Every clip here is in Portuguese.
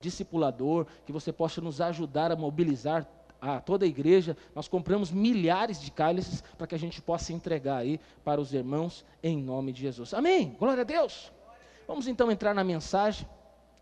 discipulador, que você possa nos ajudar a mobilizar a toda a igreja. Nós compramos milhares de cálices para que a gente possa entregar aí para os irmãos em nome de Jesus. Amém. Glória a Deus. Vamos então entrar na mensagem.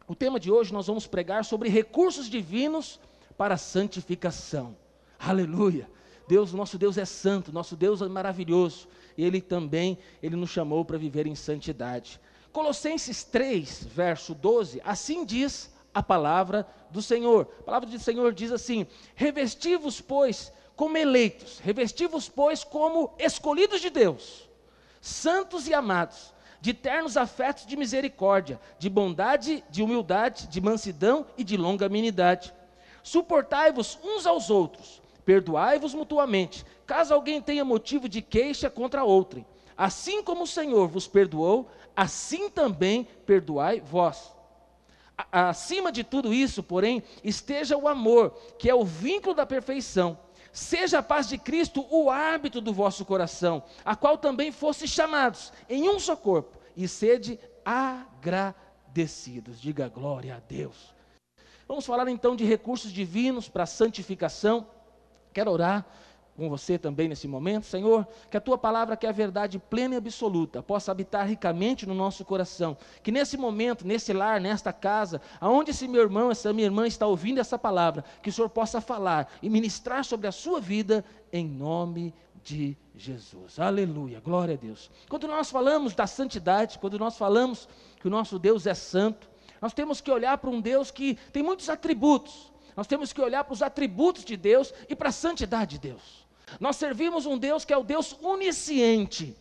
O tema de hoje nós vamos pregar sobre recursos divinos para santificação. Aleluia. Deus, nosso Deus é santo, nosso Deus é maravilhoso. E ele também, ele nos chamou para viver em santidade. Colossenses 3, verso 12, assim diz a palavra do Senhor. A palavra do Senhor diz assim: Revestivos, pois, como eleitos, revestivos, pois, como escolhidos de Deus, santos e amados, de ternos afetos de misericórdia, de bondade, de humildade, de mansidão e de longanimidade. Suportai-vos uns aos outros, perdoai-vos mutuamente, caso alguém tenha motivo de queixa contra outrem. Assim como o Senhor vos perdoou, assim também perdoai vós acima de tudo isso, porém, esteja o amor, que é o vínculo da perfeição. Seja a paz de Cristo o árbitro do vosso coração, a qual também fosse chamados em um só corpo, e sede agradecidos. Diga glória a Deus. Vamos falar então de recursos divinos para santificação. Quero orar com você também nesse momento, Senhor, que a tua palavra, que é a verdade plena e absoluta, possa habitar ricamente no nosso coração. Que nesse momento, nesse lar, nesta casa, aonde esse meu irmão, essa minha irmã está ouvindo essa palavra, que o Senhor possa falar e ministrar sobre a sua vida em nome de Jesus. Aleluia, glória a Deus. Quando nós falamos da santidade, quando nós falamos que o nosso Deus é santo, nós temos que olhar para um Deus que tem muitos atributos. Nós temos que olhar para os atributos de Deus e para a santidade de Deus. Nós servimos um Deus que é o Deus onisciente,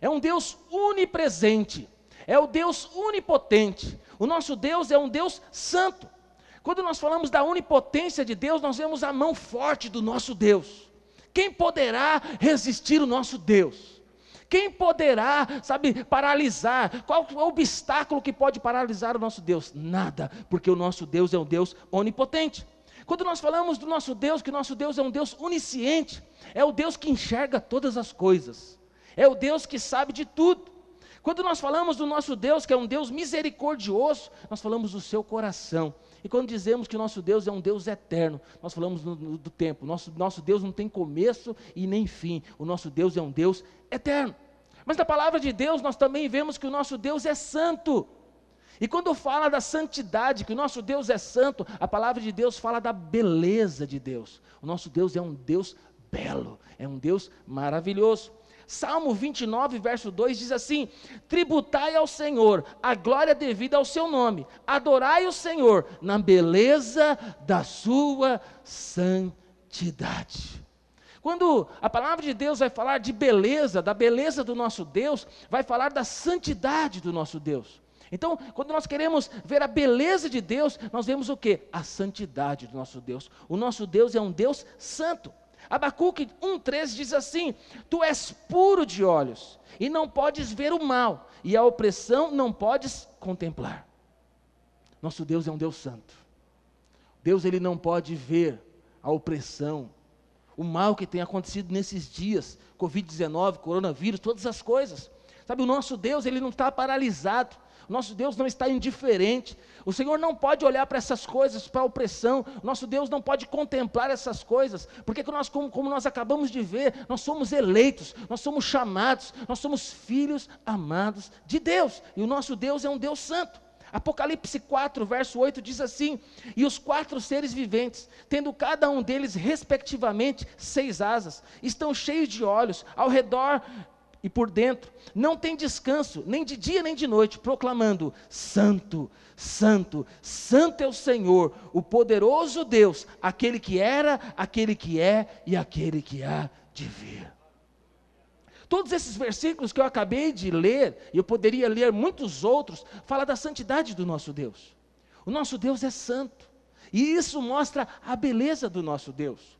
é um Deus onipresente, é o Deus onipotente. O nosso Deus é um Deus santo. Quando nós falamos da onipotência de Deus, nós vemos a mão forte do nosso Deus. Quem poderá resistir o nosso Deus? Quem poderá, sabe, paralisar? Qual é o obstáculo que pode paralisar o nosso Deus? Nada, porque o nosso Deus é um Deus onipotente. Quando nós falamos do nosso Deus, que nosso Deus é um Deus onisciente, é o Deus que enxerga todas as coisas, é o Deus que sabe de tudo. Quando nós falamos do nosso Deus, que é um Deus misericordioso, nós falamos do seu coração. E quando dizemos que nosso Deus é um Deus eterno, nós falamos do, do tempo. Nosso, nosso Deus não tem começo e nem fim. O nosso Deus é um Deus eterno. Mas na palavra de Deus, nós também vemos que o nosso Deus é santo. E quando fala da santidade, que o nosso Deus é santo, a palavra de Deus fala da beleza de Deus. O nosso Deus é um Deus belo, é um Deus maravilhoso. Salmo 29, verso 2 diz assim: Tributai ao Senhor a glória devida ao seu nome, adorai o Senhor na beleza da sua santidade. Quando a palavra de Deus vai falar de beleza, da beleza do nosso Deus, vai falar da santidade do nosso Deus. Então, quando nós queremos ver a beleza de Deus, nós vemos o que? A santidade do nosso Deus. O nosso Deus é um Deus santo. Abacuque 1,13 diz assim: Tu és puro de olhos, e não podes ver o mal, e a opressão não podes contemplar. Nosso Deus é um Deus santo. Deus ele não pode ver a opressão, o mal que tem acontecido nesses dias, Covid-19, coronavírus, todas as coisas. Sabe, o nosso Deus, ele não está paralisado. Nosso Deus não está indiferente. O Senhor não pode olhar para essas coisas, para a opressão. Nosso Deus não pode contemplar essas coisas, porque nós, como, como nós acabamos de ver, nós somos eleitos, nós somos chamados, nós somos filhos amados de Deus. E o nosso Deus é um Deus santo. Apocalipse 4, verso 8 diz assim: E os quatro seres viventes, tendo cada um deles respectivamente seis asas, estão cheios de olhos, ao redor e por dentro, não tem descanso, nem de dia nem de noite, proclamando: Santo, Santo, Santo é o Senhor, o poderoso Deus, aquele que era, aquele que é e aquele que há de vir. Todos esses versículos que eu acabei de ler, e eu poderia ler muitos outros, fala da santidade do nosso Deus. O nosso Deus é santo, e isso mostra a beleza do nosso Deus.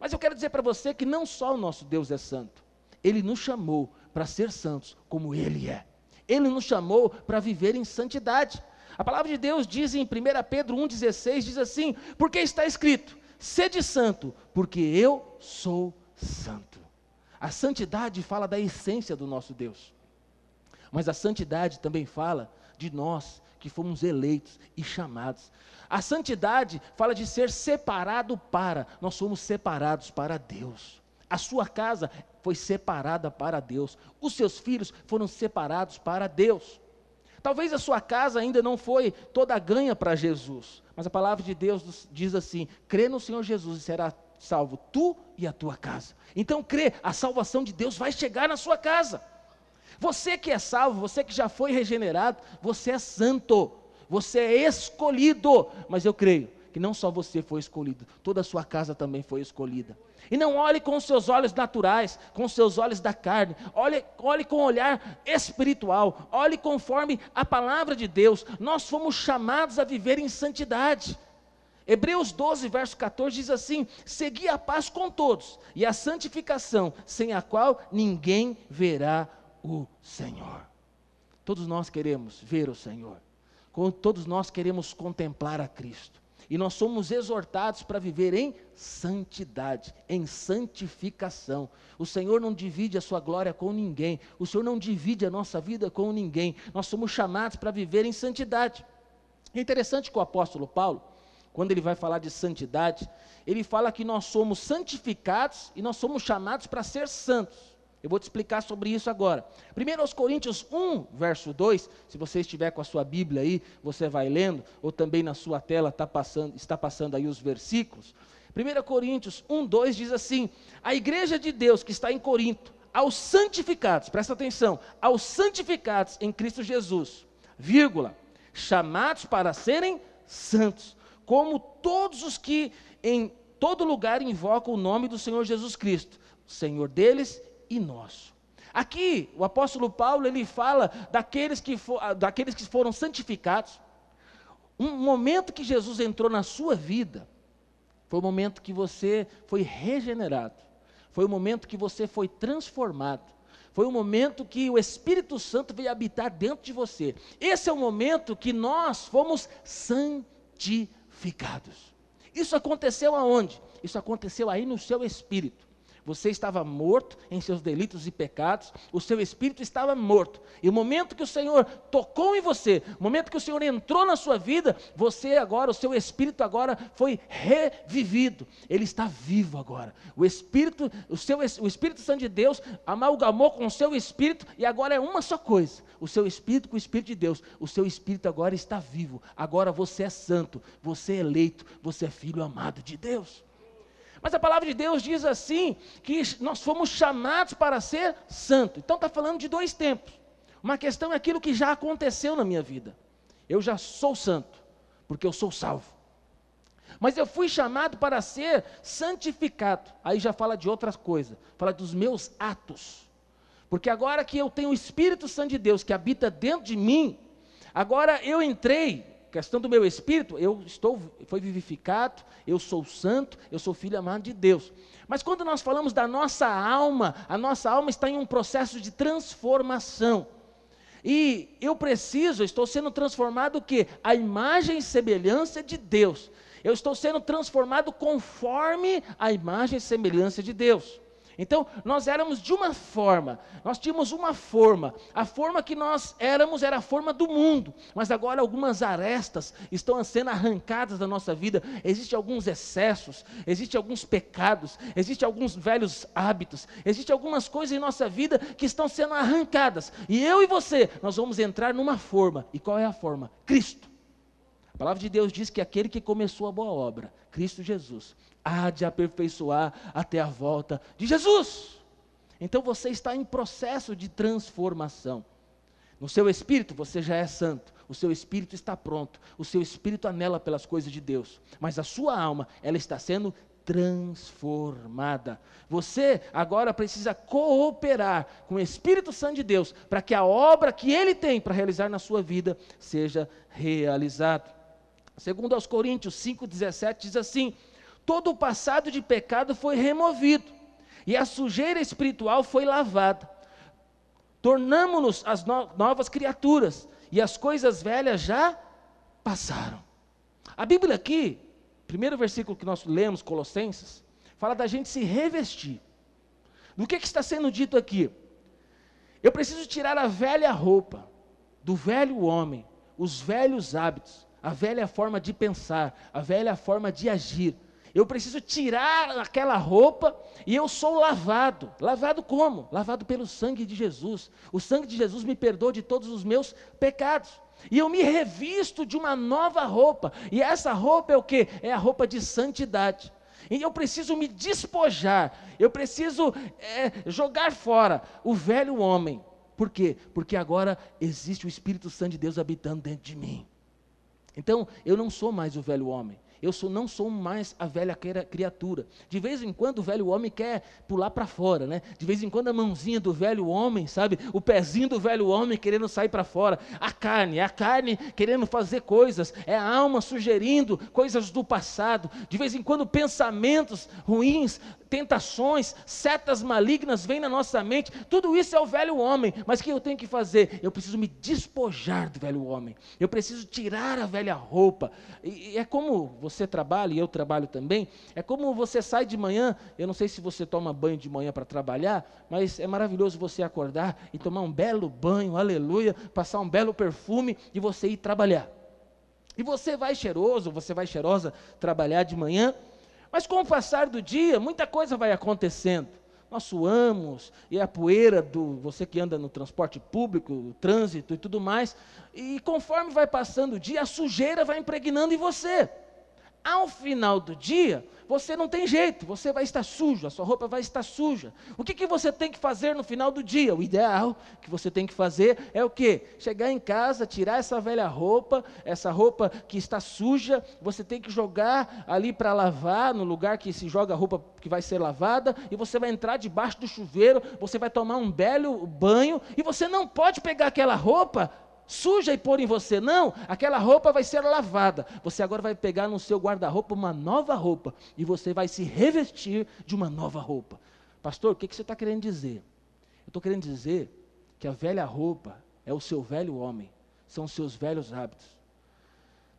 Mas eu quero dizer para você que não só o nosso Deus é santo, ele nos chamou para ser santos como Ele é. Ele nos chamou para viver em santidade. A palavra de Deus diz em 1 Pedro 1,16: diz assim: Porque está escrito, sede santo, porque eu sou santo. A santidade fala da essência do nosso Deus. Mas a santidade também fala de nós, porque fomos eleitos e chamados. A santidade fala de ser separado para, nós somos separados para Deus. A sua casa foi separada para Deus. Os seus filhos foram separados para Deus. Talvez a sua casa ainda não foi toda ganha para Jesus, mas a palavra de Deus diz assim: crê no Senhor Jesus e será salvo tu e a tua casa. Então crê, a salvação de Deus vai chegar na sua casa. Você que é salvo, você que já foi regenerado, você é santo, você é escolhido, mas eu creio que não só você foi escolhido, toda a sua casa também foi escolhida. E não olhe com os seus olhos naturais, com os seus olhos da carne, olhe, olhe com o olhar espiritual, olhe conforme a palavra de Deus. Nós fomos chamados a viver em santidade. Hebreus 12, verso 14 diz assim: Segui a paz com todos e a santificação, sem a qual ninguém verá o Senhor. Todos nós queremos ver o Senhor, todos nós queremos contemplar a Cristo. E nós somos exortados para viver em santidade, em santificação. O Senhor não divide a sua glória com ninguém, o Senhor não divide a nossa vida com ninguém. Nós somos chamados para viver em santidade. É interessante que o apóstolo Paulo, quando ele vai falar de santidade, ele fala que nós somos santificados e nós somos chamados para ser santos. Eu vou te explicar sobre isso agora. Primeiro aos Coríntios 1, verso 2, se você estiver com a sua Bíblia aí, você vai lendo, ou também na sua tela tá passando, está passando aí os versículos. 1 Coríntios 1, 2 diz assim: A igreja de Deus que está em Corinto, aos santificados, presta atenção, aos santificados em Cristo Jesus, vírgula, chamados para serem santos, como todos os que em todo lugar invocam o nome do Senhor Jesus Cristo, Senhor deles e nosso. Aqui, o apóstolo Paulo, ele fala daqueles que, for, daqueles que foram santificados. Um momento que Jesus entrou na sua vida, foi o momento que você foi regenerado. Foi o momento que você foi transformado. Foi o momento que o Espírito Santo veio habitar dentro de você. Esse é o momento que nós fomos santificados. Isso aconteceu aonde? Isso aconteceu aí no seu espírito. Você estava morto em seus delitos e pecados, o seu espírito estava morto. E o momento que o Senhor tocou em você, o momento que o Senhor entrou na sua vida, você agora, o seu espírito agora foi revivido. Ele está vivo agora. O espírito, o seu o Espírito Santo de Deus amalgamou com o seu espírito e agora é uma só coisa. O seu espírito com o espírito de Deus. O seu espírito agora está vivo. Agora você é santo, você é eleito, você é filho amado de Deus. Mas a palavra de Deus diz assim: que nós fomos chamados para ser santo. Então está falando de dois tempos. Uma questão é aquilo que já aconteceu na minha vida. Eu já sou santo, porque eu sou salvo. Mas eu fui chamado para ser santificado. Aí já fala de outras coisas, fala dos meus atos. Porque agora que eu tenho o Espírito Santo de Deus que habita dentro de mim, agora eu entrei questão do meu espírito, eu estou, foi vivificado, eu sou santo, eu sou filho amado de Deus. Mas quando nós falamos da nossa alma, a nossa alma está em um processo de transformação. E eu preciso, estou sendo transformado o quê? A imagem e semelhança de Deus. Eu estou sendo transformado conforme a imagem e semelhança de Deus. Então, nós éramos de uma forma, nós tínhamos uma forma. A forma que nós éramos era a forma do mundo, mas agora algumas arestas estão sendo arrancadas da nossa vida. Existem alguns excessos, existem alguns pecados, existem alguns velhos hábitos, existem algumas coisas em nossa vida que estão sendo arrancadas. E eu e você, nós vamos entrar numa forma. E qual é a forma? Cristo. A palavra de Deus diz que aquele que começou a boa obra, Cristo Jesus, há de aperfeiçoar até a volta de Jesus. Então você está em processo de transformação. No seu espírito você já é santo, o seu espírito está pronto, o seu espírito anela pelas coisas de Deus, mas a sua alma, ela está sendo transformada. Você agora precisa cooperar com o Espírito Santo de Deus para que a obra que ele tem para realizar na sua vida seja realizada. Segundo aos Coríntios 5,17 diz assim: todo o passado de pecado foi removido, e a sujeira espiritual foi lavada. Tornamos-nos as no novas criaturas, e as coisas velhas já passaram. A Bíblia aqui, primeiro versículo que nós lemos, Colossenses, fala da gente se revestir. Do que, que está sendo dito aqui? Eu preciso tirar a velha roupa, do velho homem, os velhos hábitos, a velha forma de pensar, a velha forma de agir. Eu preciso tirar aquela roupa e eu sou lavado. Lavado como? Lavado pelo sangue de Jesus. O sangue de Jesus me perdoa de todos os meus pecados. E eu me revisto de uma nova roupa. E essa roupa é o que? É a roupa de santidade. E eu preciso me despojar. Eu preciso é, jogar fora o velho homem. Por quê? Porque agora existe o Espírito Santo de Deus habitando dentro de mim. Então, eu não sou mais o velho homem. Eu sou, não sou mais a velha criatura. De vez em quando o velho homem quer pular para fora, né? De vez em quando a mãozinha do velho homem, sabe? O pezinho do velho homem querendo sair para fora. A carne, a carne querendo fazer coisas. É a alma sugerindo coisas do passado. De vez em quando pensamentos ruins tentações, setas malignas vêm na nossa mente, tudo isso é o velho homem, mas o que eu tenho que fazer? Eu preciso me despojar do velho homem, eu preciso tirar a velha roupa, e é como você trabalha, e eu trabalho também, é como você sai de manhã, eu não sei se você toma banho de manhã para trabalhar, mas é maravilhoso você acordar e tomar um belo banho, aleluia, passar um belo perfume e você ir trabalhar. E você vai cheiroso, você vai cheirosa trabalhar de manhã, mas com o passar do dia, muita coisa vai acontecendo. Nós suamos, e a poeira do você que anda no transporte público, o trânsito e tudo mais, e conforme vai passando o dia, a sujeira vai impregnando em você. Ao final do dia, você não tem jeito, você vai estar sujo, a sua roupa vai estar suja. O que, que você tem que fazer no final do dia? O ideal que você tem que fazer é o quê? Chegar em casa, tirar essa velha roupa, essa roupa que está suja, você tem que jogar ali para lavar, no lugar que se joga a roupa que vai ser lavada, e você vai entrar debaixo do chuveiro, você vai tomar um belo banho, e você não pode pegar aquela roupa suja e pôr em você. Não, aquela roupa vai ser lavada. Você agora vai pegar no seu guarda-roupa uma nova roupa e você vai se revestir de uma nova roupa. Pastor, o que, que você está querendo dizer? Eu estou querendo dizer que a velha roupa é o seu velho homem, são os seus velhos hábitos.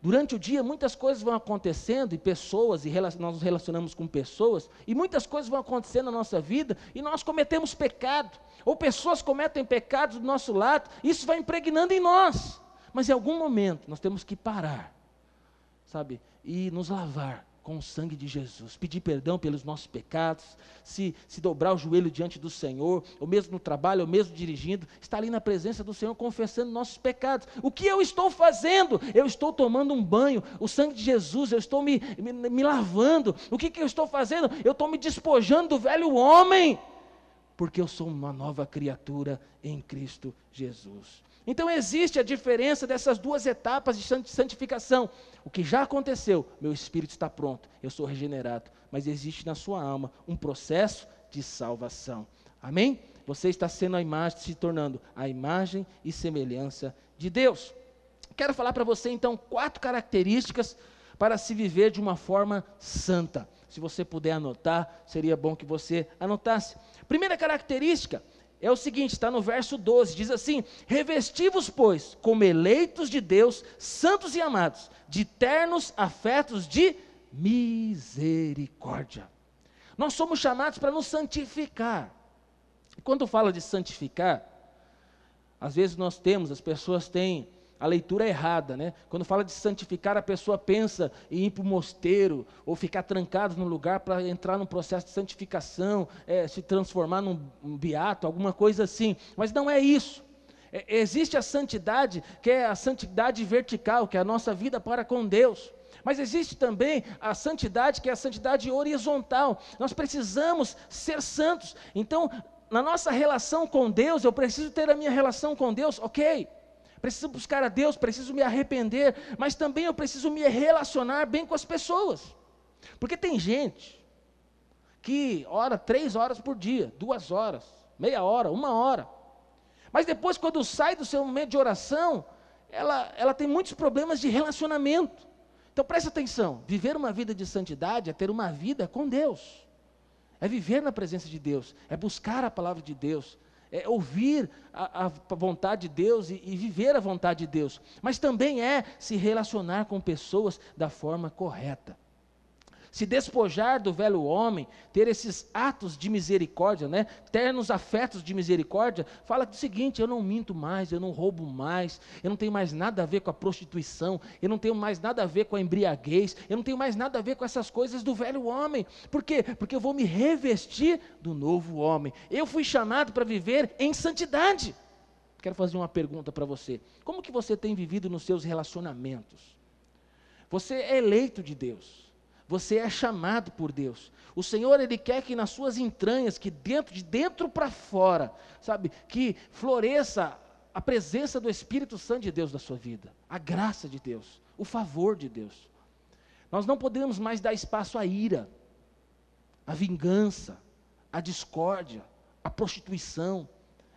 Durante o dia, muitas coisas vão acontecendo e pessoas, e nós nos relacionamos com pessoas, e muitas coisas vão acontecendo na nossa vida e nós cometemos pecado, ou pessoas cometem pecados do nosso lado, isso vai impregnando em nós. Mas em algum momento nós temos que parar, sabe, e nos lavar com o sangue de Jesus, pedir perdão pelos nossos pecados, se, se dobrar o joelho diante do Senhor, ou mesmo no trabalho, ou mesmo dirigindo, estar ali na presença do Senhor confessando nossos pecados. O que eu estou fazendo? Eu estou tomando um banho, o sangue de Jesus, eu estou me, me, me lavando. O que, que eu estou fazendo? Eu estou me despojando do velho homem, porque eu sou uma nova criatura em Cristo Jesus. Então existe a diferença dessas duas etapas de santificação. O que já aconteceu, meu espírito está pronto, eu sou regenerado, mas existe na sua alma um processo de salvação. Amém? Você está sendo a imagem, se tornando a imagem e semelhança de Deus. Quero falar para você então quatro características para se viver de uma forma santa. Se você puder anotar, seria bom que você anotasse. Primeira característica, é o seguinte, está no verso 12, diz assim: Revestivos, pois, como eleitos de Deus, santos e amados, de ternos afetos de misericórdia. Nós somos chamados para nos santificar. Quando fala de santificar, às vezes nós temos, as pessoas têm a leitura é errada, né? Quando fala de santificar, a pessoa pensa em ir para o mosteiro ou ficar trancado num lugar para entrar num processo de santificação, é, se transformar num um beato, alguma coisa assim. Mas não é isso. É, existe a santidade, que é a santidade vertical, que é a nossa vida para com Deus. Mas existe também a santidade, que é a santidade horizontal. Nós precisamos ser santos. Então, na nossa relação com Deus, eu preciso ter a minha relação com Deus, ok preciso buscar a Deus, preciso me arrepender, mas também eu preciso me relacionar bem com as pessoas. Porque tem gente que ora três horas por dia, duas horas, meia hora, uma hora. Mas depois, quando sai do seu momento de oração, ela, ela tem muitos problemas de relacionamento. Então preste atenção: viver uma vida de santidade é ter uma vida com Deus, é viver na presença de Deus, é buscar a palavra de Deus, é ouvir a, a, vontade de Deus e, e viver a vontade de Deus, mas também é se relacionar com pessoas da forma correta. Se despojar do velho homem, ter esses atos de misericórdia, né? ternos afetos de misericórdia, fala do seguinte: eu não minto mais, eu não roubo mais, eu não tenho mais nada a ver com a prostituição, eu não tenho mais nada a ver com a embriaguez, eu não tenho mais nada a ver com essas coisas do velho homem. Por quê? Porque eu vou me revestir do novo homem. Eu fui chamado para viver em santidade. Quero fazer uma pergunta para você: como que você tem vivido nos seus relacionamentos? Você é eleito de Deus. Você é chamado por Deus. O Senhor ele quer que nas suas entranhas, que dentro de dentro para fora, sabe, que floresça a presença do Espírito Santo de Deus na sua vida, a graça de Deus, o favor de Deus. Nós não podemos mais dar espaço à ira, à vingança, à discórdia, à prostituição,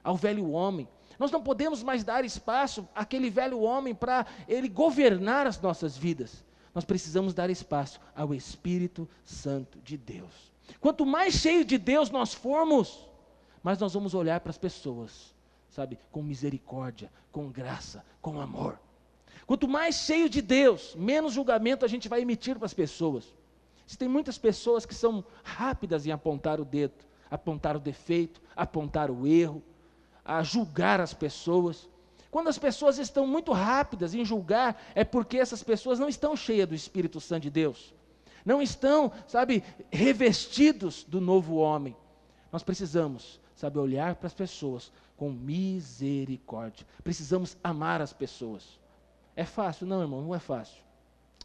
ao velho homem. Nós não podemos mais dar espaço àquele velho homem para ele governar as nossas vidas nós precisamos dar espaço ao Espírito Santo de Deus. Quanto mais cheio de Deus nós formos, mais nós vamos olhar para as pessoas, sabe, com misericórdia, com graça, com amor. Quanto mais cheio de Deus, menos julgamento a gente vai emitir para as pessoas. Existem muitas pessoas que são rápidas em apontar o dedo, apontar o defeito, apontar o erro, a julgar as pessoas. Quando as pessoas estão muito rápidas em julgar, é porque essas pessoas não estão cheias do Espírito Santo de Deus. Não estão, sabe, revestidos do novo homem. Nós precisamos, sabe, olhar para as pessoas com misericórdia. Precisamos amar as pessoas. É fácil? Não, irmão, não é fácil.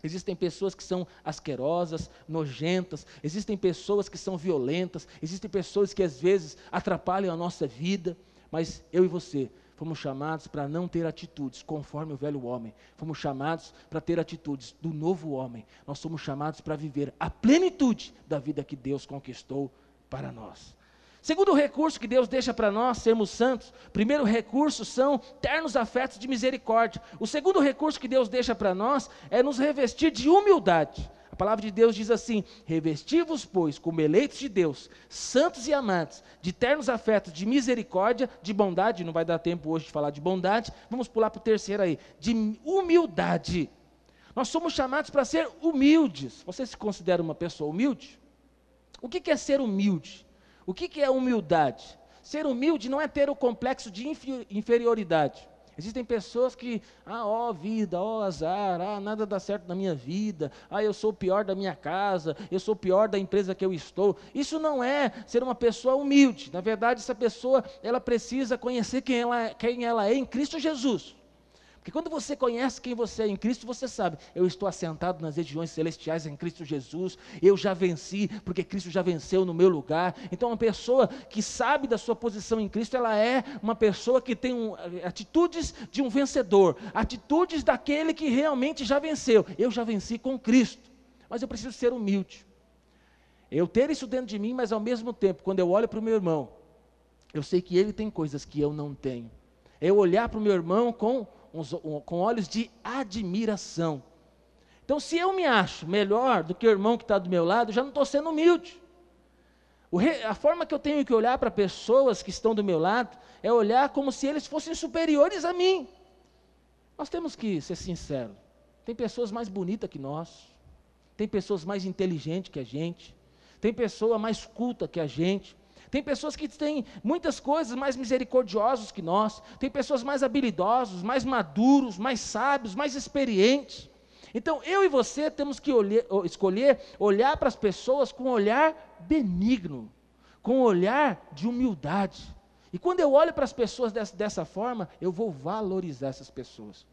Existem pessoas que são asquerosas, nojentas, existem pessoas que são violentas, existem pessoas que às vezes atrapalham a nossa vida, mas eu e você fomos chamados para não ter atitudes conforme o velho homem, fomos chamados para ter atitudes do novo homem, nós somos chamados para viver a plenitude da vida que Deus conquistou para nós. Segundo recurso que Deus deixa para nós sermos santos, primeiro recurso são ternos afetos de misericórdia. O segundo recurso que Deus deixa para nós é nos revestir de humildade. A palavra de Deus diz assim: Revesti-vos, pois, como eleitos de Deus, santos e amados, de ternos afetos, de misericórdia, de bondade. Não vai dar tempo hoje de falar de bondade. Vamos pular para o terceiro aí: de humildade. Nós somos chamados para ser humildes. Você se considera uma pessoa humilde? O que é ser humilde? O que é humildade? Ser humilde não é ter o complexo de inferioridade. Existem pessoas que, ah, ó vida, ó azar, ah, nada dá certo na minha vida, ah, eu sou o pior da minha casa, eu sou o pior da empresa que eu estou. Isso não é ser uma pessoa humilde. Na verdade, essa pessoa, ela precisa conhecer quem ela, quem ela é em Cristo Jesus. Porque quando você conhece quem você é em Cristo, você sabe, eu estou assentado nas regiões celestiais em Cristo Jesus, eu já venci, porque Cristo já venceu no meu lugar. Então, uma pessoa que sabe da sua posição em Cristo, ela é uma pessoa que tem um, atitudes de um vencedor, atitudes daquele que realmente já venceu. Eu já venci com Cristo, mas eu preciso ser humilde. Eu ter isso dentro de mim, mas ao mesmo tempo, quando eu olho para o meu irmão, eu sei que ele tem coisas que eu não tenho. Eu olhar para o meu irmão com com olhos de admiração. Então, se eu me acho melhor do que o irmão que está do meu lado, já não estou sendo humilde. Re, a forma que eu tenho que olhar para pessoas que estão do meu lado é olhar como se eles fossem superiores a mim. Nós temos que ser sinceros. Tem pessoas mais bonitas que nós, tem pessoas mais inteligentes que a gente, tem pessoa mais culta que a gente, tem pessoas que têm muitas coisas mais misericordiosos que nós. Tem pessoas mais habilidosos, mais maduros, mais sábios, mais experientes. Então, eu e você temos que olhe, escolher olhar para as pessoas com um olhar benigno, com um olhar de humildade. E quando eu olho para as pessoas dessa, dessa forma, eu vou valorizar essas pessoas.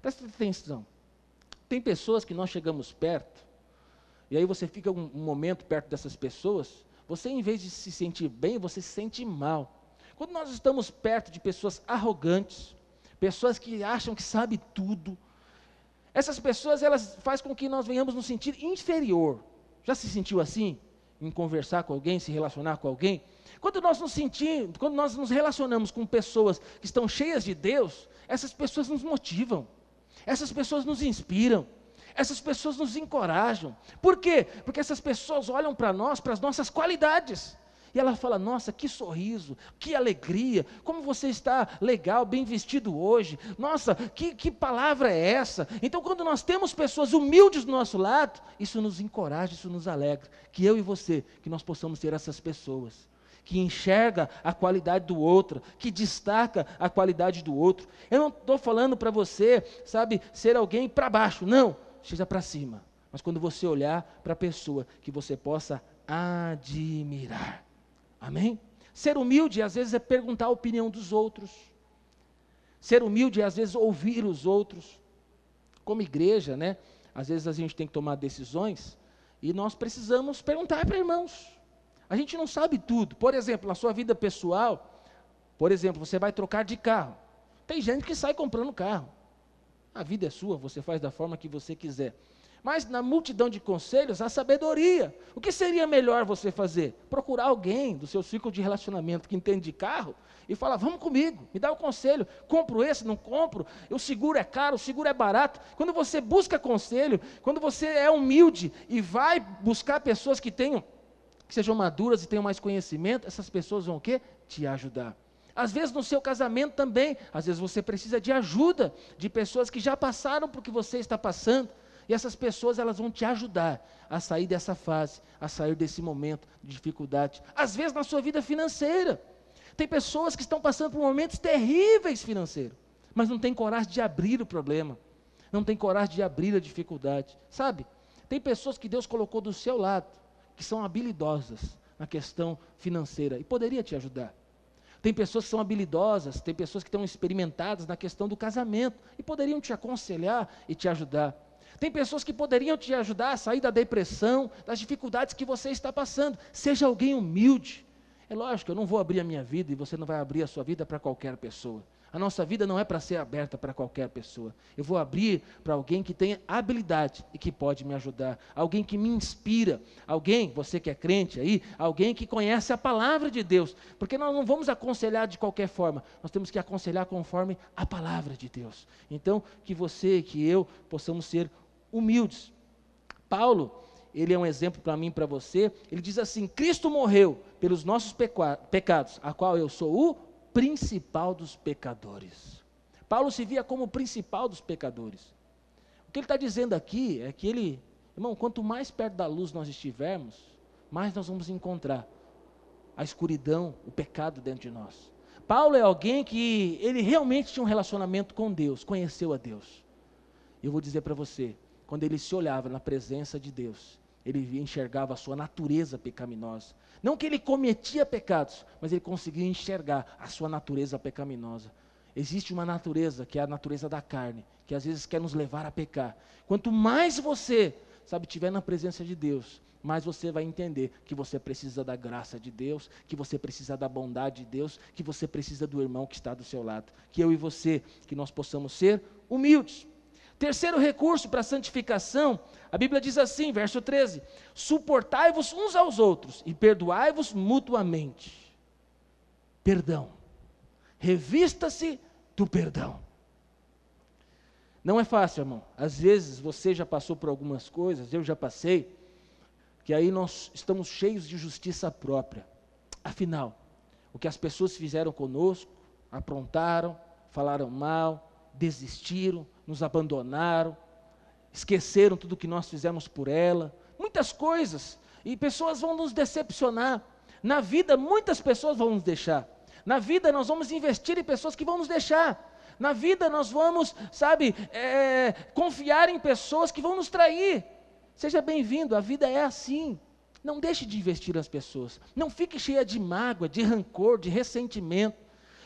Presta atenção. Tem pessoas que nós chegamos perto, e aí você fica um, um momento perto dessas pessoas, você, em vez de se sentir bem, você se sente mal. Quando nós estamos perto de pessoas arrogantes, pessoas que acham que sabem tudo, essas pessoas elas faz com que nós venhamos nos sentir inferior. Já se sentiu assim? Em conversar com alguém, se relacionar com alguém? Quando nós nos sentimos, quando nós nos relacionamos com pessoas que estão cheias de Deus, essas pessoas nos motivam, essas pessoas nos inspiram, essas pessoas nos encorajam. Por quê? Porque essas pessoas olham para nós, para as nossas qualidades. E ela fala: Nossa, que sorriso, que alegria, como você está legal, bem vestido hoje. Nossa, que, que palavra é essa? Então, quando nós temos pessoas humildes do nosso lado, isso nos encoraja, isso nos alegra. Que eu e você, que nós possamos ser essas pessoas que enxerga a qualidade do outro, que destaca a qualidade do outro. Eu não estou falando para você, sabe, ser alguém para baixo, não, seja para cima. Mas quando você olhar para a pessoa, que você possa admirar. Amém? Ser humilde, às vezes, é perguntar a opinião dos outros. Ser humilde é, às vezes, ouvir os outros. Como igreja, né? Às vezes a gente tem que tomar decisões e nós precisamos perguntar para irmãos. A gente não sabe tudo. Por exemplo, na sua vida pessoal, por exemplo, você vai trocar de carro. Tem gente que sai comprando carro. A vida é sua, você faz da forma que você quiser. Mas na multidão de conselhos, há sabedoria. O que seria melhor você fazer? Procurar alguém do seu ciclo de relacionamento que entende de carro e falar: vamos comigo, me dá o um conselho. Compro esse, não compro. O seguro é caro, o seguro é barato. Quando você busca conselho, quando você é humilde e vai buscar pessoas que tenham, que sejam maduras e tenham mais conhecimento, essas pessoas vão o quê? Te ajudar. Às vezes no seu casamento também, às vezes você precisa de ajuda de pessoas que já passaram por que você está passando. E essas pessoas elas vão te ajudar a sair dessa fase, a sair desse momento de dificuldade. Às vezes na sua vida financeira. Tem pessoas que estão passando por momentos terríveis financeiros, mas não tem coragem de abrir o problema. Não tem coragem de abrir a dificuldade. Sabe? Tem pessoas que Deus colocou do seu lado, que são habilidosas na questão financeira e poderia te ajudar. Tem pessoas que são habilidosas, tem pessoas que estão experimentadas na questão do casamento e poderiam te aconselhar e te ajudar. Tem pessoas que poderiam te ajudar a sair da depressão, das dificuldades que você está passando. Seja alguém humilde. É lógico, eu não vou abrir a minha vida e você não vai abrir a sua vida para qualquer pessoa. A nossa vida não é para ser aberta para qualquer pessoa. Eu vou abrir para alguém que tenha habilidade e que pode me ajudar. Alguém que me inspira. Alguém, você que é crente aí, alguém que conhece a palavra de Deus. Porque nós não vamos aconselhar de qualquer forma. Nós temos que aconselhar conforme a palavra de Deus. Então, que você, que eu, possamos ser humildes. Paulo, ele é um exemplo para mim e para você. Ele diz assim: Cristo morreu pelos nossos pecados, a qual eu sou o principal dos pecadores. Paulo se via como o principal dos pecadores. O que ele está dizendo aqui é que ele, irmão, quanto mais perto da luz nós estivermos, mais nós vamos encontrar a escuridão, o pecado dentro de nós. Paulo é alguém que ele realmente tinha um relacionamento com Deus, conheceu a Deus. Eu vou dizer para você, quando ele se olhava na presença de Deus, ele enxergava a sua natureza pecaminosa. Não que ele cometia pecados, mas ele conseguia enxergar a sua natureza pecaminosa. Existe uma natureza que é a natureza da carne, que às vezes quer nos levar a pecar. Quanto mais você, sabe, tiver na presença de Deus, mais você vai entender que você precisa da graça de Deus, que você precisa da bondade de Deus, que você precisa do irmão que está do seu lado. Que eu e você, que nós possamos ser humildes. Terceiro recurso para a santificação, a Bíblia diz assim, verso 13: Suportai-vos uns aos outros e perdoai-vos mutuamente. Perdão. Revista-se do perdão. Não é fácil, irmão. Às vezes você já passou por algumas coisas, eu já passei, que aí nós estamos cheios de justiça própria. Afinal, o que as pessoas fizeram conosco, aprontaram, falaram mal, desistiram, nos abandonaram, esqueceram tudo que nós fizemos por ela, muitas coisas, e pessoas vão nos decepcionar. Na vida, muitas pessoas vão nos deixar. Na vida, nós vamos investir em pessoas que vão nos deixar. Na vida, nós vamos, sabe, é, confiar em pessoas que vão nos trair. Seja bem-vindo, a vida é assim. Não deixe de investir nas pessoas. Não fique cheia de mágoa, de rancor, de ressentimento.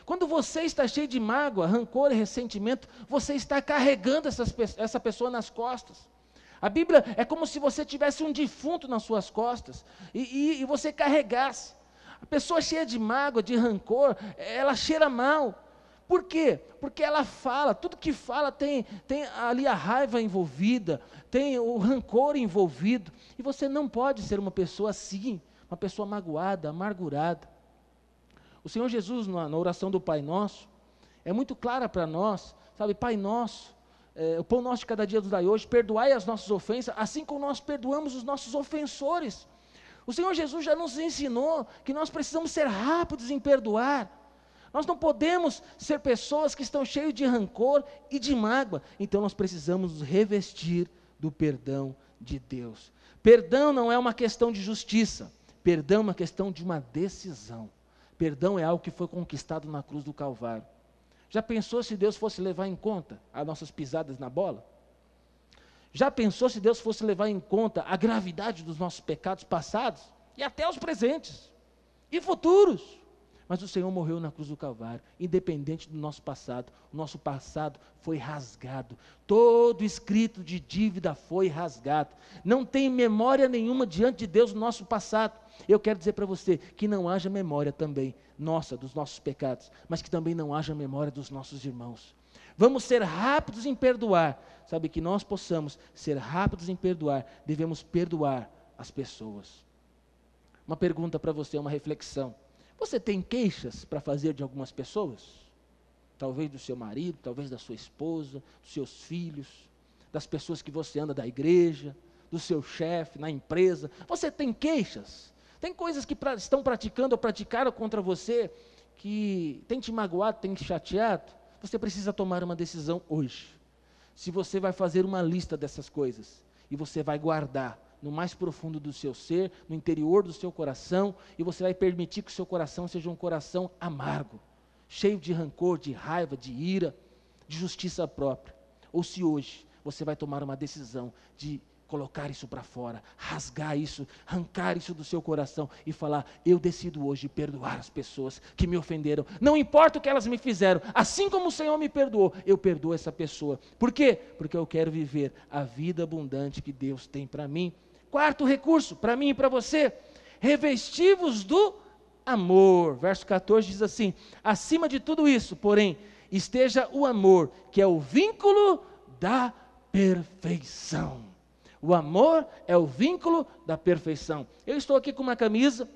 Quando você está cheio de mágoa, rancor e ressentimento, você está carregando essas, essa pessoa nas costas. A Bíblia é como se você tivesse um defunto nas suas costas e, e, e você carregasse. A pessoa cheia de mágoa, de rancor, ela cheira mal. Por quê? Porque ela fala, tudo que fala tem, tem ali a raiva envolvida, tem o rancor envolvido. E você não pode ser uma pessoa assim, uma pessoa magoada, amargurada. O Senhor Jesus, na, na oração do Pai Nosso, é muito clara para nós, sabe, Pai Nosso, é, o pão nosso de cada dia nos dai hoje, perdoai as nossas ofensas, assim como nós perdoamos os nossos ofensores. O Senhor Jesus já nos ensinou que nós precisamos ser rápidos em perdoar. Nós não podemos ser pessoas que estão cheias de rancor e de mágoa. Então nós precisamos nos revestir do perdão de Deus. Perdão não é uma questão de justiça, perdão é uma questão de uma decisão. Perdão é algo que foi conquistado na cruz do Calvário. Já pensou se Deus fosse levar em conta as nossas pisadas na bola? Já pensou se Deus fosse levar em conta a gravidade dos nossos pecados passados e até os presentes e futuros? Mas o Senhor morreu na cruz do Calvário, independente do nosso passado. O nosso passado foi rasgado. Todo escrito de dívida foi rasgado. Não tem memória nenhuma diante de Deus do nosso passado. Eu quero dizer para você que não haja memória também nossa dos nossos pecados, mas que também não haja memória dos nossos irmãos. Vamos ser rápidos em perdoar. Sabe que nós possamos ser rápidos em perdoar, devemos perdoar as pessoas. Uma pergunta para você, uma reflexão. Você tem queixas para fazer de algumas pessoas? Talvez do seu marido, talvez da sua esposa, dos seus filhos, das pessoas que você anda da igreja, do seu chefe, na empresa. Você tem queixas? Tem coisas que pra, estão praticando ou praticaram contra você que tem te magoado, tem te chateado? Você precisa tomar uma decisão hoje. Se você vai fazer uma lista dessas coisas e você vai guardar no mais profundo do seu ser, no interior do seu coração, e você vai permitir que o seu coração seja um coração amargo, cheio de rancor, de raiva, de ira, de justiça própria. Ou se hoje você vai tomar uma decisão de colocar isso para fora, rasgar isso, arrancar isso do seu coração e falar: Eu decido hoje perdoar as pessoas que me ofenderam, não importa o que elas me fizeram, assim como o Senhor me perdoou, eu perdoo essa pessoa. Por quê? Porque eu quero viver a vida abundante que Deus tem para mim. Quarto recurso, para mim e para você, revestivos do amor. Verso 14 diz assim: acima de tudo isso, porém, esteja o amor, que é o vínculo da perfeição. O amor é o vínculo da perfeição. Eu estou aqui com uma camisa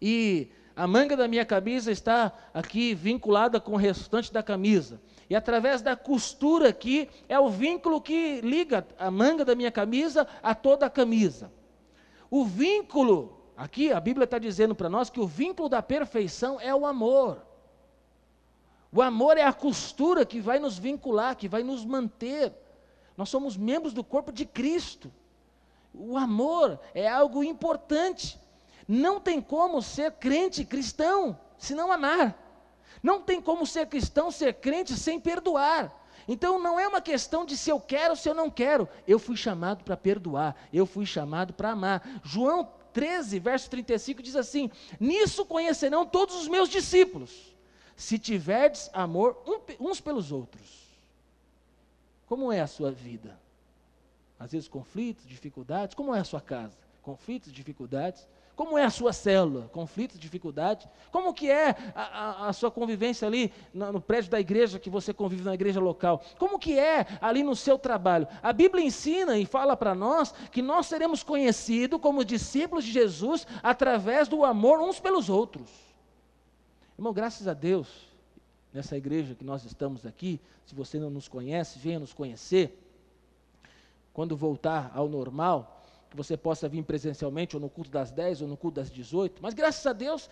e a manga da minha camisa está aqui vinculada com o restante da camisa. E através da costura aqui é o vínculo que liga a manga da minha camisa a toda a camisa. O vínculo, aqui a Bíblia está dizendo para nós que o vínculo da perfeição é o amor. O amor é a costura que vai nos vincular, que vai nos manter. Nós somos membros do corpo de Cristo. O amor é algo importante. Não tem como ser crente cristão se não amar. Não tem como ser cristão, ser crente sem perdoar. Então não é uma questão de se eu quero ou se eu não quero. Eu fui chamado para perdoar, eu fui chamado para amar. João 13, verso 35 diz assim: Nisso conhecerão todos os meus discípulos, se tiverdes amor uns pelos outros. Como é a sua vida? Às vezes conflitos, dificuldades. Como é a sua casa? Conflitos, dificuldades. Como é a sua célula? Conflitos, dificuldade? Como que é a, a, a sua convivência ali no, no, prédio da igreja que você convive na igreja local? Como que é ali no seu trabalho? A Bíblia ensina e fala para nós que nós seremos conhecidos como discípulos de Jesus através do amor uns pelos outros. Irmão, graças a Deus, nessa igreja que nós estamos aqui, se você não nos conhece, venha nos conhecer. Quando voltar ao normal, que você possa vir presencialmente, ou no culto das 10, ou no culto das 18. Mas graças a Deus,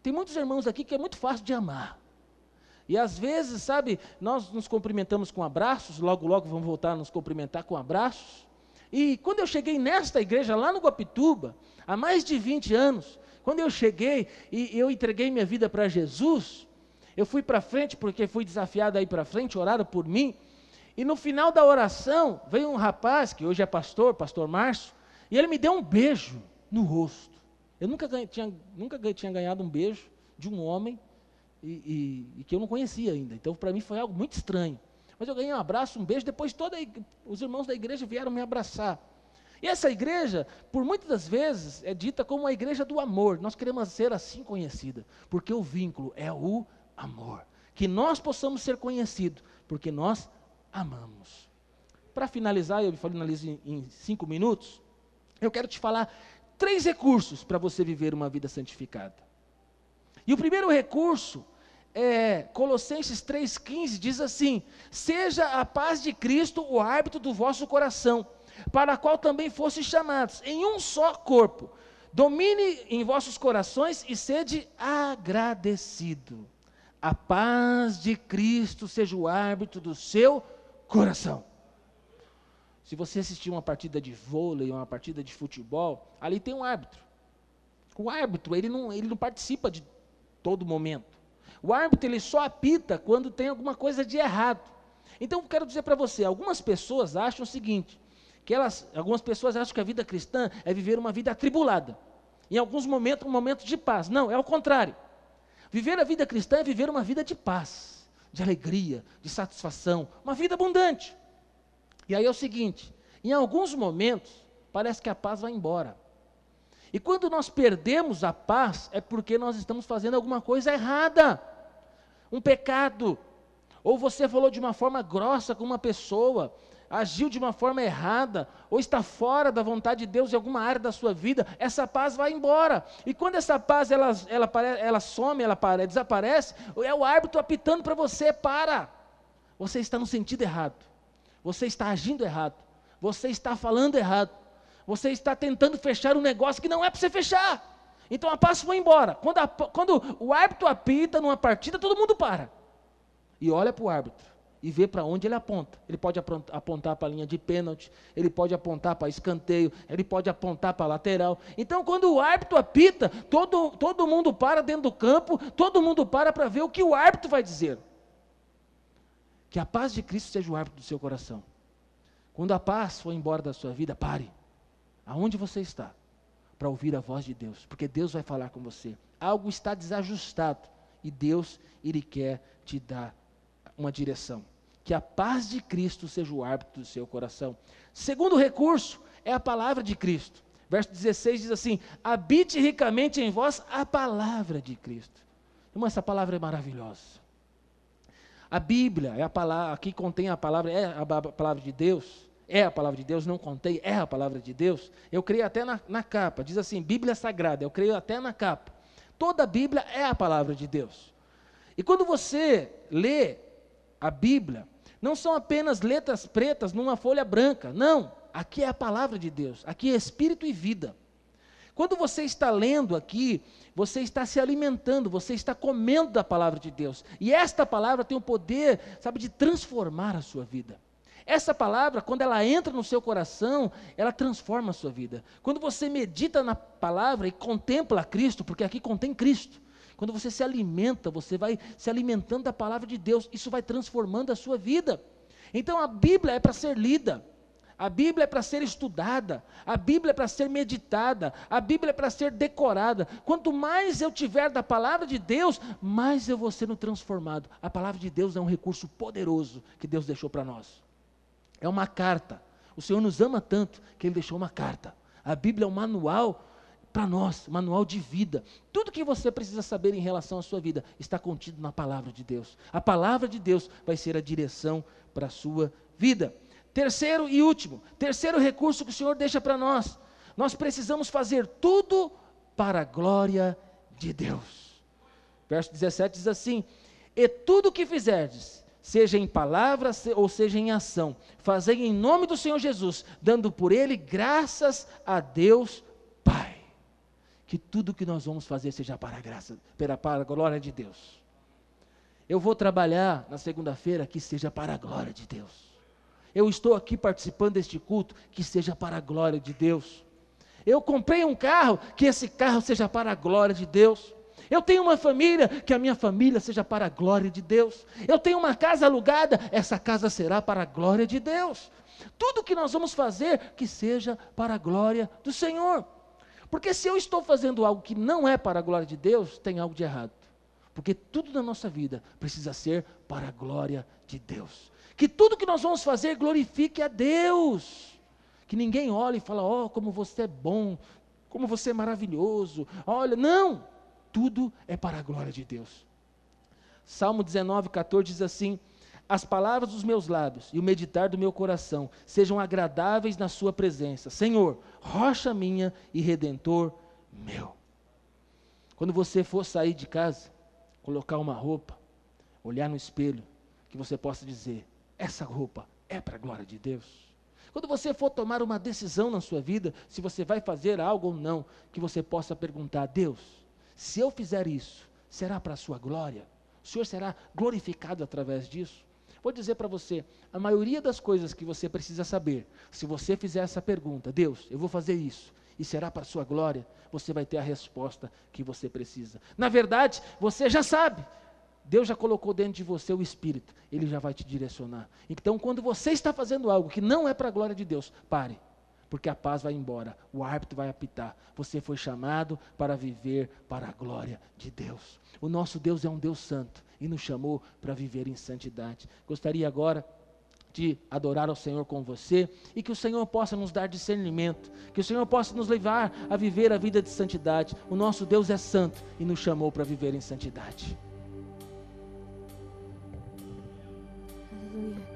tem muitos irmãos aqui que é muito fácil de amar. E às vezes, sabe, nós nos cumprimentamos com abraços, logo, logo vamos voltar a nos cumprimentar com abraços. E quando eu cheguei nesta igreja, lá no Guapituba, há mais de 20 anos, quando eu cheguei e eu entreguei minha vida para Jesus, eu fui para frente, porque fui desafiado a ir para frente, oraram por mim. E no final da oração, veio um rapaz, que hoje é pastor, pastor Márcio, e ele me deu um beijo no rosto. Eu nunca, tinha, nunca tinha ganhado um beijo de um homem e, e, e que eu não conhecia ainda. Então, para mim, foi algo muito estranho. Mas eu ganhei um abraço, um beijo, depois todos os irmãos da igreja vieram me abraçar. E essa igreja, por muitas das vezes, é dita como a igreja do amor. Nós queremos ser assim conhecida, porque o vínculo é o amor. Que nós possamos ser conhecidos, porque nós amamos. Para finalizar, eu finalizo em cinco minutos eu quero te falar três recursos para você viver uma vida santificada. E o primeiro recurso é Colossenses 3,15 diz assim: Seja a paz de Cristo o árbitro do vosso coração, para a qual também fostes chamados, em um só corpo, Domine em vossos corações e sede agradecido. A paz de Cristo seja o árbitro do seu coração. Se você assistir uma partida de vôlei, uma partida de futebol, ali tem um árbitro. O árbitro, ele não, ele não participa de todo momento. O árbitro, ele só apita quando tem alguma coisa de errado. Então, eu quero dizer para você, algumas pessoas acham o seguinte, que elas, algumas pessoas acham que a vida cristã é viver uma vida atribulada. Em alguns momentos, um momento de paz. Não, é o contrário. Viver a vida cristã é viver uma vida de paz, de alegria, de satisfação, uma vida abundante. E aí é o seguinte: em alguns momentos, parece que a paz vai embora. E quando nós perdemos a paz, é porque nós estamos fazendo alguma coisa errada, um pecado. Ou você falou de uma forma grossa com uma pessoa, agiu de uma forma errada, ou está fora da vontade de Deus em alguma área da sua vida, essa paz vai embora. E quando essa paz ela, ela, ela some, ela desaparece, é o árbitro apitando para você: para, você está no sentido errado, você está agindo errado, você está falando errado, você está tentando fechar um negócio que não é para você fechar. Então a paz foi embora. Quando, a, quando o árbitro apita numa partida, todo mundo para e olha para o árbitro e vê para onde ele aponta. Ele pode apontar para a linha de pênalti, ele pode apontar para escanteio, ele pode apontar para lateral. Então, quando o árbitro apita, todo, todo mundo para dentro do campo, todo mundo para para ver o que o árbitro vai dizer. Que a paz de Cristo seja o árbitro do seu coração. Quando a paz for embora da sua vida, pare. Aonde você está? Para ouvir a voz de Deus, porque Deus vai falar com você. Algo está desajustado e Deus, Ele quer te dar uma direção que a paz de Cristo seja o árbitro do seu coração. Segundo recurso é a palavra de Cristo. Verso 16 diz assim: habite ricamente em vós a palavra de Cristo. Irmão, essa palavra é maravilhosa. A Bíblia é a palavra, aqui contém a palavra, é a palavra de Deus, é a palavra de Deus, não contei, é a palavra de Deus. Eu creio até na, na capa, diz assim, Bíblia Sagrada, eu creio até na capa. Toda a Bíblia é a palavra de Deus. E quando você lê a Bíblia, não são apenas letras pretas numa folha branca. Não. Aqui é a palavra de Deus. Aqui é espírito e vida. Quando você está lendo aqui, você está se alimentando, você está comendo da palavra de Deus. E esta palavra tem o poder, sabe, de transformar a sua vida. Essa palavra, quando ela entra no seu coração, ela transforma a sua vida. Quando você medita na palavra e contempla Cristo, porque aqui contém Cristo, quando você se alimenta, você vai se alimentando da palavra de Deus, isso vai transformando a sua vida. Então a Bíblia é para ser lida, a Bíblia é para ser estudada, a Bíblia é para ser meditada, a Bíblia é para ser decorada. Quanto mais eu tiver da palavra de Deus, mais eu vou sendo transformado. A palavra de Deus é um recurso poderoso que Deus deixou para nós. É uma carta. O Senhor nos ama tanto que Ele deixou uma carta. A Bíblia é um manual para nós, manual de vida. Tudo que você precisa saber em relação à sua vida está contido na palavra de Deus. A palavra de Deus vai ser a direção para a sua vida. Terceiro e último, terceiro recurso que o Senhor deixa para nós. Nós precisamos fazer tudo para a glória de Deus. Verso 17 diz assim: E tudo o que fizerdes, seja em palavra ou seja em ação, fazei em nome do Senhor Jesus, dando por ele graças a Deus que tudo que nós vamos fazer seja para a graça, para, para a glória de Deus. Eu vou trabalhar na segunda-feira que seja para a glória de Deus. Eu estou aqui participando deste culto que seja para a glória de Deus. Eu comprei um carro, que esse carro seja para a glória de Deus. Eu tenho uma família, que a minha família seja para a glória de Deus. Eu tenho uma casa alugada, essa casa será para a glória de Deus. Tudo que nós vamos fazer, que seja para a glória do Senhor. Porque se eu estou fazendo algo que não é para a glória de Deus, tem algo de errado. Porque tudo na nossa vida precisa ser para a glória de Deus. Que tudo que nós vamos fazer glorifique a Deus. Que ninguém olhe e fale, oh, como você é bom, como você é maravilhoso. Olha, não! Tudo é para a glória de Deus. Salmo 19, 14 diz assim: as palavras dos meus lábios e o meditar do meu coração sejam agradáveis na Sua presença. Senhor, rocha minha e redentor meu. Quando você for sair de casa, colocar uma roupa, olhar no espelho, que você possa dizer: essa roupa é para a glória de Deus. Quando você for tomar uma decisão na sua vida, se você vai fazer algo ou não, que você possa perguntar: Deus, se eu fizer isso, será para a sua glória? O Senhor será glorificado através disso? Vou dizer para você, a maioria das coisas que você precisa saber, se você fizer essa pergunta, Deus, eu vou fazer isso, e será para a sua glória, você vai ter a resposta que você precisa. Na verdade, você já sabe, Deus já colocou dentro de você o Espírito, Ele já vai te direcionar. Então, quando você está fazendo algo que não é para a glória de Deus, pare, porque a paz vai embora, o árbitro vai apitar. Você foi chamado para viver para a glória de Deus. O nosso Deus é um Deus santo e nos chamou para viver em santidade. Gostaria agora de adorar ao Senhor com você e que o Senhor possa nos dar discernimento, que o Senhor possa nos levar a viver a vida de santidade. O nosso Deus é santo e nos chamou para viver em santidade. 对